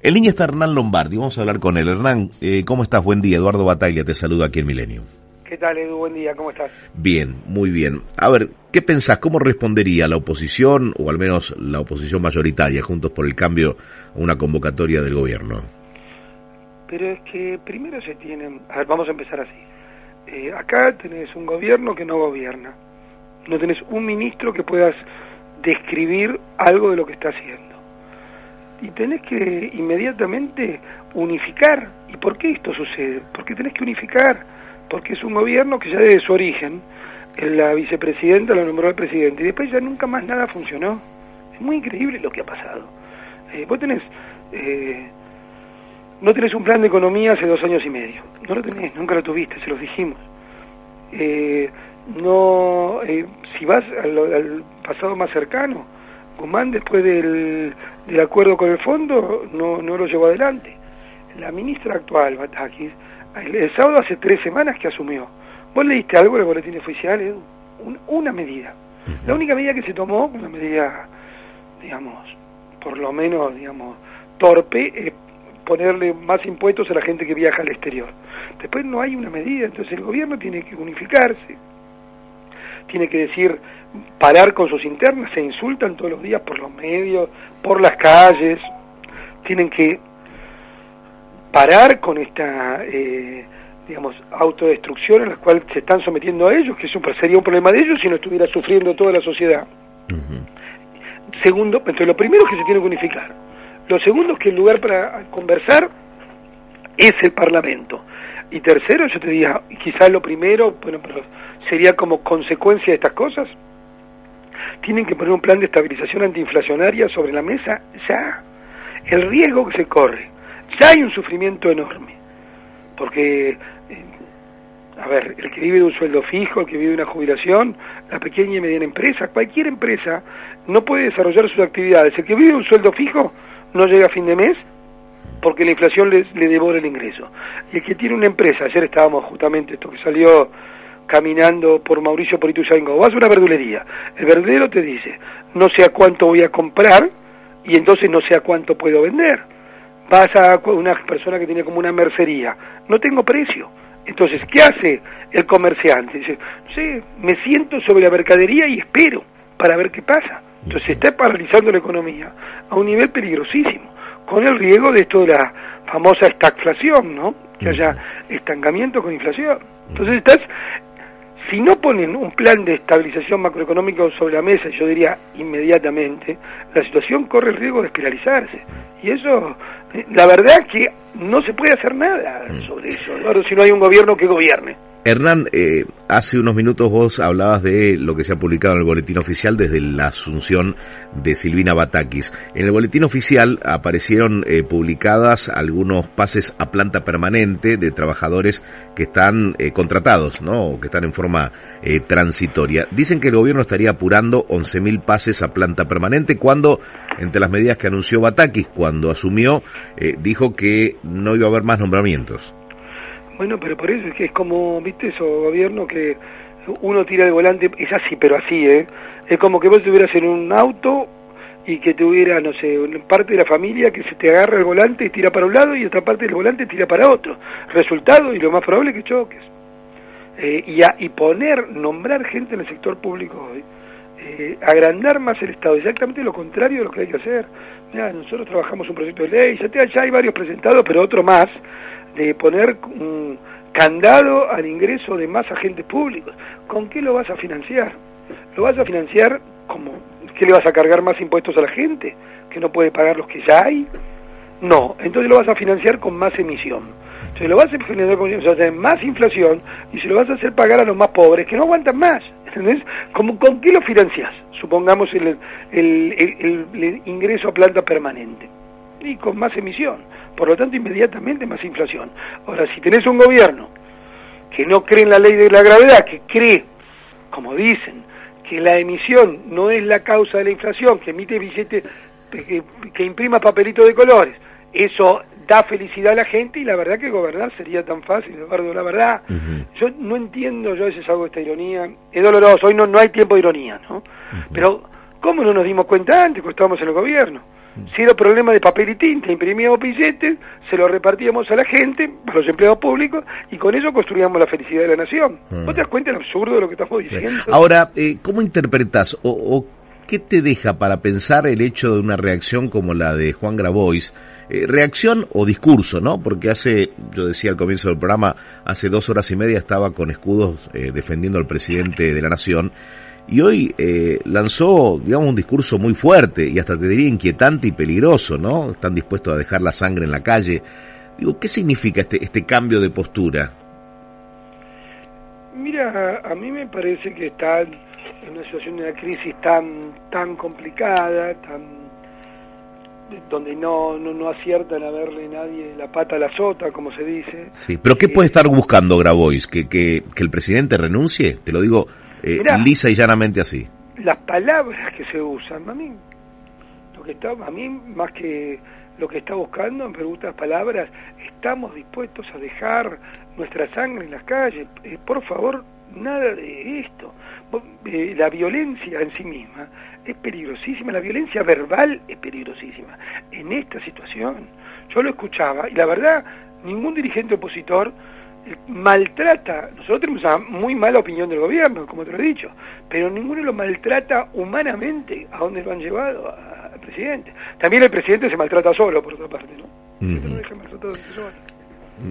En línea está Hernán Lombardi, vamos a hablar con él. Hernán, eh, ¿cómo estás? Buen día. Eduardo Bataglia te saluda aquí en Milenio. ¿Qué tal, Edu? Buen día, ¿cómo estás? Bien, muy bien. A ver, ¿qué pensás? ¿Cómo respondería la oposición, o al menos la oposición mayoritaria, Juntos por el Cambio, a una convocatoria del gobierno? Pero es que primero se tienen... A ver, vamos a empezar así. Eh, acá tenés un gobierno que no gobierna. No tenés un ministro que puedas describir algo de lo que está haciendo y tenés que inmediatamente unificar. ¿Y por qué esto sucede? Porque tenés que unificar, porque es un gobierno que ya desde su origen, la vicepresidenta lo nombró el presidente y después ya nunca más nada funcionó. Es muy increíble lo que ha pasado. Eh, vos tenés, eh, no tenés un plan de economía hace dos años y medio, no lo tenés, nunca lo tuviste, se los dijimos. Eh, no, si vas al pasado más cercano, Guzmán, después del, del acuerdo con el fondo, no, no lo llevó adelante. La ministra actual, Batakis, el, sábado hace tres semanas que asumió. ¿Vos leíste algo en el boletín oficial, Edu? una medida. La única medida que se tomó, una medida, digamos, por lo menos, digamos, torpe, es ponerle más impuestos a la gente que viaja al exterior. Después no hay una medida, entonces el gobierno tiene que unificarse, tiene que decir parar con sus internas, se insultan todos los días por los medios, por las calles, tienen que parar con esta, eh, digamos, autodestrucción en la cual se están sometiendo a ellos, que eso sería un problema de ellos si no estuviera sufriendo toda la sociedad. Segundo, entonces lo primero es que se tiene que unificar. Lo segundo es que el lugar para conversar es el Parlamento. Y tercero, yo te diría, quizás lo primero, bueno, pero sería como consecuencia de estas cosas, tienen que poner un plan de estabilización antiinflacionaria sobre la mesa ya. El riesgo que se corre, ya hay un sufrimiento enorme, porque, eh, a ver, el que vive de un sueldo fijo, el que vive de una jubilación, la pequeña y mediana empresa, cualquier empresa no puede desarrollar sus actividades. El que vive de un sueldo fijo no llega a fin de mes porque la inflación le, le devora el ingreso. Y el que tiene una empresa, ayer estábamos justamente, esto que salió caminando por Mauricio por Ituzaingó, vas a una verdulería, el verdulero te dice, no sé a cuánto voy a comprar y entonces no sé a cuánto puedo vender. Vas a una persona que tiene como una mercería, no tengo precio. Entonces, ¿qué hace el comerciante? Dice, sí, me siento sobre la mercadería y espero para ver qué pasa. Entonces está paralizando la economía a un nivel peligrosísimo, con el riesgo de esto de la famosa estagflación, ¿no? Que haya estancamiento con inflación. Entonces estás si no ponen un plan de estabilización macroeconómica sobre la mesa, yo diría inmediatamente, la situación corre el riesgo de espiralizarse. Y eso, eh, la verdad es que no se puede hacer nada sobre eso, si no hay un gobierno que gobierne. Hernán, eh, hace unos minutos vos hablabas de lo que se ha publicado en el boletín oficial desde la asunción de Silvina Batakis. En el boletín oficial aparecieron eh, publicadas algunos pases a planta permanente de trabajadores que están eh, contratados, ¿no? O que están en forma transitoria. Dicen que el gobierno estaría apurando 11.000 pases a planta permanente cuando, entre las medidas que anunció Batakis cuando asumió, dijo que no iba a haber más nombramientos. Bueno, pero por eso es que es como, viste, eso, gobierno que uno tira el volante, es así, pero así, ¿eh? Es como que vos estuvieras en un auto y que tuviera, no sé, parte de la familia que se te agarra el volante y tira para un lado y otra parte del volante tira para otro. Resultado, y lo más probable es que choques. Eh, y, y poner, nombrar gente en el sector público hoy, eh, agrandar más el Estado, exactamente lo contrario de lo que hay que hacer. Mira, nosotros trabajamos un proyecto de ley, ya, ya hay varios presentados, pero otro más, de poner un candado al ingreso de más agentes públicos. ¿Con qué lo vas a financiar? ¿Lo vas a financiar como que le vas a cargar más impuestos a la gente que no puede pagar los que ya hay? No, entonces lo vas a financiar con más emisión. Entonces lo vas a financiar con más inflación y se lo vas a hacer pagar a los más pobres que no aguantan más. ¿Entendés? ¿Con, con qué lo financias? Supongamos el, el, el ingreso a planta permanente. Y con más emisión. Por lo tanto, inmediatamente más inflación. Ahora, si tenés un gobierno que no cree en la ley de la gravedad, que cree, como dicen, que la emisión no es la causa de la inflación, que emite billetes, que, imprima papelitos de colores, eso da felicidad a la gente y la verdad que gobernar sería tan fácil, Eduardo, la verdad. Yo no entiendo, yo a veces hago esta ironía, es doloroso, hoy no, no hay tiempo de ironía, ¿no? Pero, ¿cómo no nos dimos cuenta antes cuando estábamos en el gobierno? Si era problema de papel y tinta, imprimíamos billetes, se los repartíamos a la gente, a los empleados públicos, y con eso construíamos la felicidad de la nación. ¿Vos te das cuenta del absurdo de lo que estamos diciendo? Ahora, eh, ¿cómo interpretas o, qué te deja para pensar el hecho de una reacción como la de Juan Grabois? Eh, reacción o discurso, ¿no? Porque hace, yo decía al comienzo del programa, hace dos horas y media estaba con escudos eh, defendiendo al presidente de la nación y hoy eh, lanzó, digamos, un discurso muy fuerte y hasta te diría inquietante y peligroso, ¿no? Están dispuestos a dejar la sangre en la calle. Digo, ¿qué significa este, este cambio de postura? Mira, a mí me parece que está en una situación de una crisis tan tan complicada, tan donde no, no, no aciertan a verle nadie la pata a la sota, como se dice. Sí, pero ¿qué puede estar buscando Grabois? ¿Que, que, que el presidente renuncie? Te lo digo eh, lisa y llanamente así. Las palabras que se usan, a mí, lo que está, a mí más que lo que está buscando, en preguntas palabras, estamos dispuestos a dejar nuestra sangre en las calles. Eh, por favor, nada de esto. Eh, la violencia en sí misma es peligrosísima, la violencia verbal es peligrosísima. En esta situación, yo lo escuchaba y la verdad, ningún dirigente opositor maltrata, nosotros tenemos una muy mala opinión del gobierno, como te lo he dicho, pero ninguno lo maltrata humanamente a donde lo han llevado al presidente. También el presidente se maltrata solo, por otra parte, ¿no?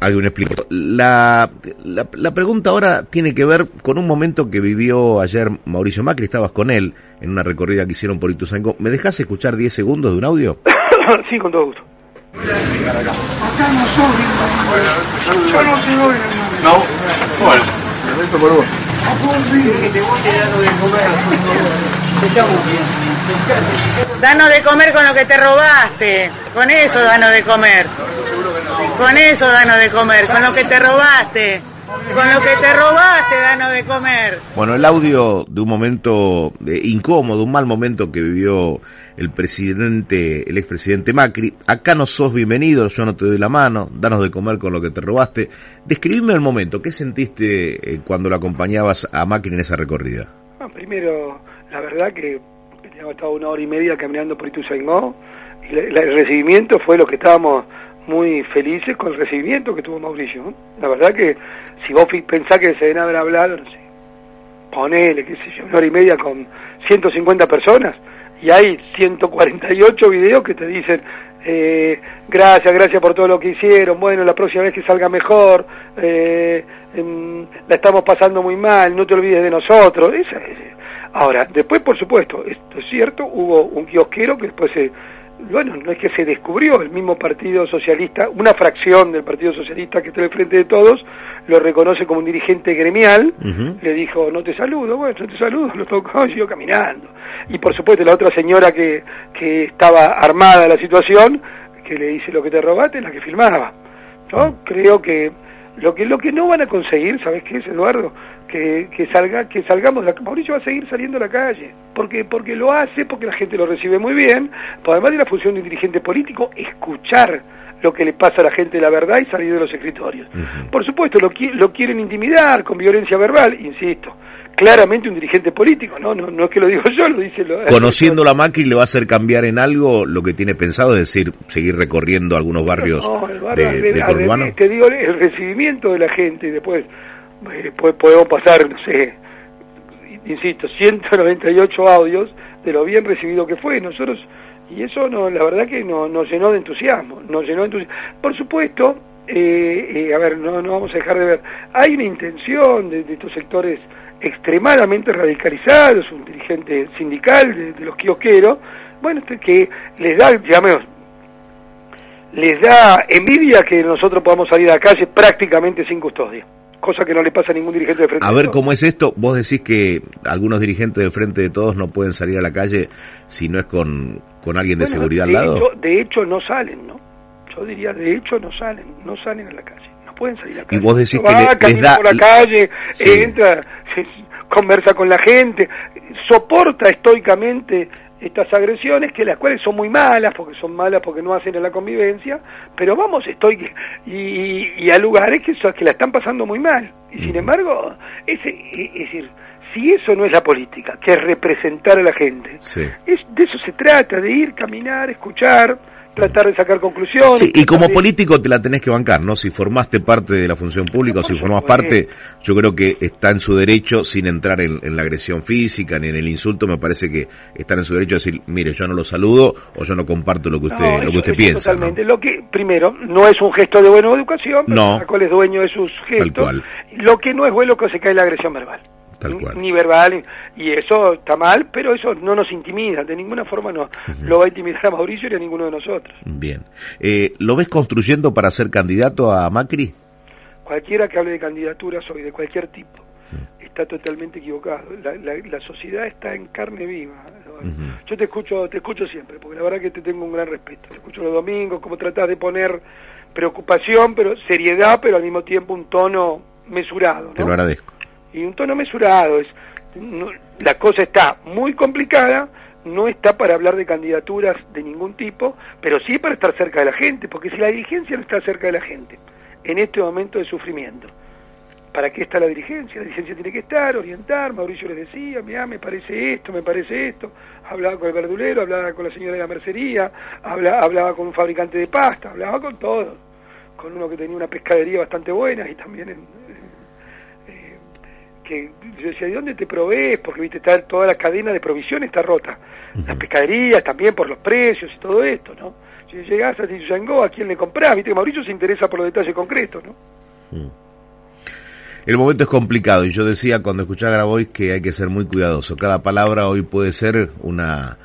Algún explico. La, la, la, pregunta ahora tiene que ver con un momento que vivió ayer Mauricio Macri, estabas con él en una recorrida que hicieron por Ituzaingó. ¿Me dejas escuchar 10 segundos de un audio? sí, con todo gusto. Acá no soy, Yo no te doy, No, bueno. Esto por vos. Que te voy dando de comer. Estamos bien. Danos de comer con lo que te robaste. Con eso danos de comer. Con eso danos de comer. Con lo que te robaste. Con lo que te robaste, danos de comer. Bueno, el audio de un momento de incómodo, un mal momento que vivió el presidente, el expresidente Macri. Acá no sos bienvenido, yo no te doy la mano, danos de comer con lo que te robaste. Describime el momento, ¿qué sentiste eh, cuando lo acompañabas a Macri en esa recorrida? primero, la verdad que teníamos estado una hora y media caminando por Ituzaingó y el recibimiento fue lo que estábamos muy felices con el recibimiento que tuvo Mauricio. La verdad que si vos pensás que se deben haber hablado, no sé, ponele, qué sé yo, una hora y media con 150 personas y hay 148 videos que te dicen eh, gracias, gracias por todo lo que hicieron, bueno, la próxima vez que salga mejor, eh, la estamos pasando muy mal, no te olvides de nosotros. Esa Ahora, después, por supuesto, esto es cierto, hubo un kiosquero que después se bueno, no es que se descubrió, el mismo Partido Socialista, una fracción del Partido Socialista que está al frente de todos, lo reconoce como un dirigente gremial, le dijo, no te saludo, bueno, no te saludo, lo tocó y siguió caminando. Y por supuesto la otra señora que, que estaba armada de la situación, que le dice lo que te robaste, la que filmaba. Yo creo que lo que lo que no van a conseguir, ¿sabes qué es, Eduardo? que, que salga que salgamos la, Mauricio va a seguir saliendo a la calle. Porque porque lo hace porque la gente lo recibe muy bien. Pero además de la función de un dirigente político escuchar lo que le pasa a la gente la verdad y salir de los escritorios. Por supuesto lo, lo quieren intimidar con violencia verbal insisto claramente un dirigente político, ¿no? No, no es que lo digo yo, lo dice... Lo, Conociendo la Macri, ¿le va a hacer cambiar en algo lo que tiene pensado? Es decir, seguir recorriendo algunos barrios no, de, Te digo, el recibimiento de la gente y después eh, podemos pasar, no sé, insisto, 198 audios de lo bien recibido que fue. Nosotros, y eso no, la verdad que no, nos llenó de entusiasmo, nos llenó de entusiasmo. Por supuesto, eh, eh, a ver, no, no vamos a dejar de ver, hay una intención de, estos sectores extremadamente radicalizados, un dirigente sindical de, los kiosqueros, bueno, este, que les da, digamos, les da envidia que nosotros podamos salir a la calle prácticamente sin custodia cosa que no le pasa a ningún dirigente de Frente A ver, ¿cómo es esto? Vos decís que algunos dirigentes de Frente de Todos no pueden salir a la calle si no es con, con alguien de Bueno, seguridad de al lado. Hecho, de hecho no salen, ¿no? Yo diría, de hecho no salen, no salen a la calle, no pueden salir a la calle. vos decís Uno que va, le- les da- por la calle, Sí. entra, conversa con la gente, soporta estoicamente estas agresiones que las cuales son muy malas porque son malas porque no hacen a la convivencia pero vamos estoy y, y, y a lugares que, son- que la están pasando muy mal y sin embargo es, es decir si eso no es la política que es representar a la gente Sí. es, de eso se trata, de ir, caminar, escuchar, tratar de sacar conclusiones. Sí, y como político te la tenés que bancar, ¿no? Si formaste parte de la función pública o si formás parte, yo creo que está en su derecho, sin entrar en, en la agresión física ni en el insulto, me parece que están en su derecho de decir, mire, yo no lo saludo o yo no comparto lo que usted, No, lo que usted piensa. ¿no? Totalmente. Lo que, primero, no es un gesto de buena educación, pero No. cada cual es dueño de sus gestos. cual. Lo que no es bueno es que se cae la agresión verbal. Tal Ni- cual. Ni verbal, y eso está mal, pero eso no nos intimida, de ninguna forma no lo va a intimidar a Mauricio ni a ninguno de nosotros. Bien. Eh, ¿Lo ves construyendo para ser candidato a Macri? Cualquiera que hable de candidaturas hoy, de cualquier tipo, está totalmente equivocado. La, la- la sociedad está en carne viva. Yo te escucho, te escucho siempre, porque la verdad que te tengo un gran respeto. Te escucho los domingos, como tratás de poner preocupación, pero seriedad, pero al mismo tiempo un tono mesurado. Te lo agradezco. Y un tono mesurado. Es, no- la cosa está muy complicada, no está para hablar de candidaturas de ningún tipo, pero sí para estar cerca de la gente, porque si la dirigencia no está cerca de la gente, en este momento de sufrimiento, ¿para qué está la dirigencia? La dirigencia tiene que estar, orientar, Mauricio les decía, mira, me parece esto, me parece esto, hablaba con el verdulero, hablaba con la señora de la mercería, habla- hablaba con un fabricante de pasta, hablaba con todo, con uno que tenía una pescadería bastante buena y también en, que yo decía, ¿de dónde te provees? Porque viste, está toda la cadena de provisión está rota. Las pescaderías también por los precios y todo esto, ¿no? Si llegás a Tizangó, ¿a quién le comprás? Viste que Mauricio se interesa por los detalles concretos, ¿no? El momento es complicado y yo decía cuando escuchaba a Grabois que hay que ser muy cuidadoso. Cada palabra hoy puede ser una,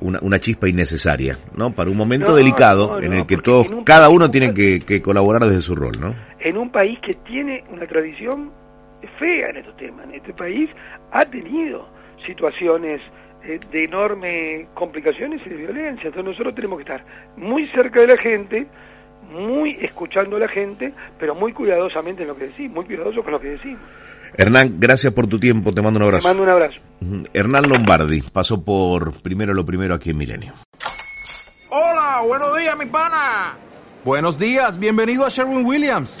una, una chispa innecesaria, ¿no? Para un momento No, delicado no, en el que todos, un cada uno tiene que, que colaborar desde su rol, ¿no? En un país que tiene una tradición fea en estos temas. En este país ha tenido situaciones eh, de enormes complicaciones y de violencia. Entonces nosotros tenemos que estar muy cerca de la gente, muy escuchando a la gente, pero muy cuidadosamente en lo que decimos, muy cuidadosos con lo que decimos. Hernán, gracias por tu tiempo, te mando un Te abrazo. mando un abrazo. Hernán Lombardi pasó por primero lo primero aquí en Milenio. Hola, buenos días, mi pana. Buenos días, bienvenido a Sherwin Williams.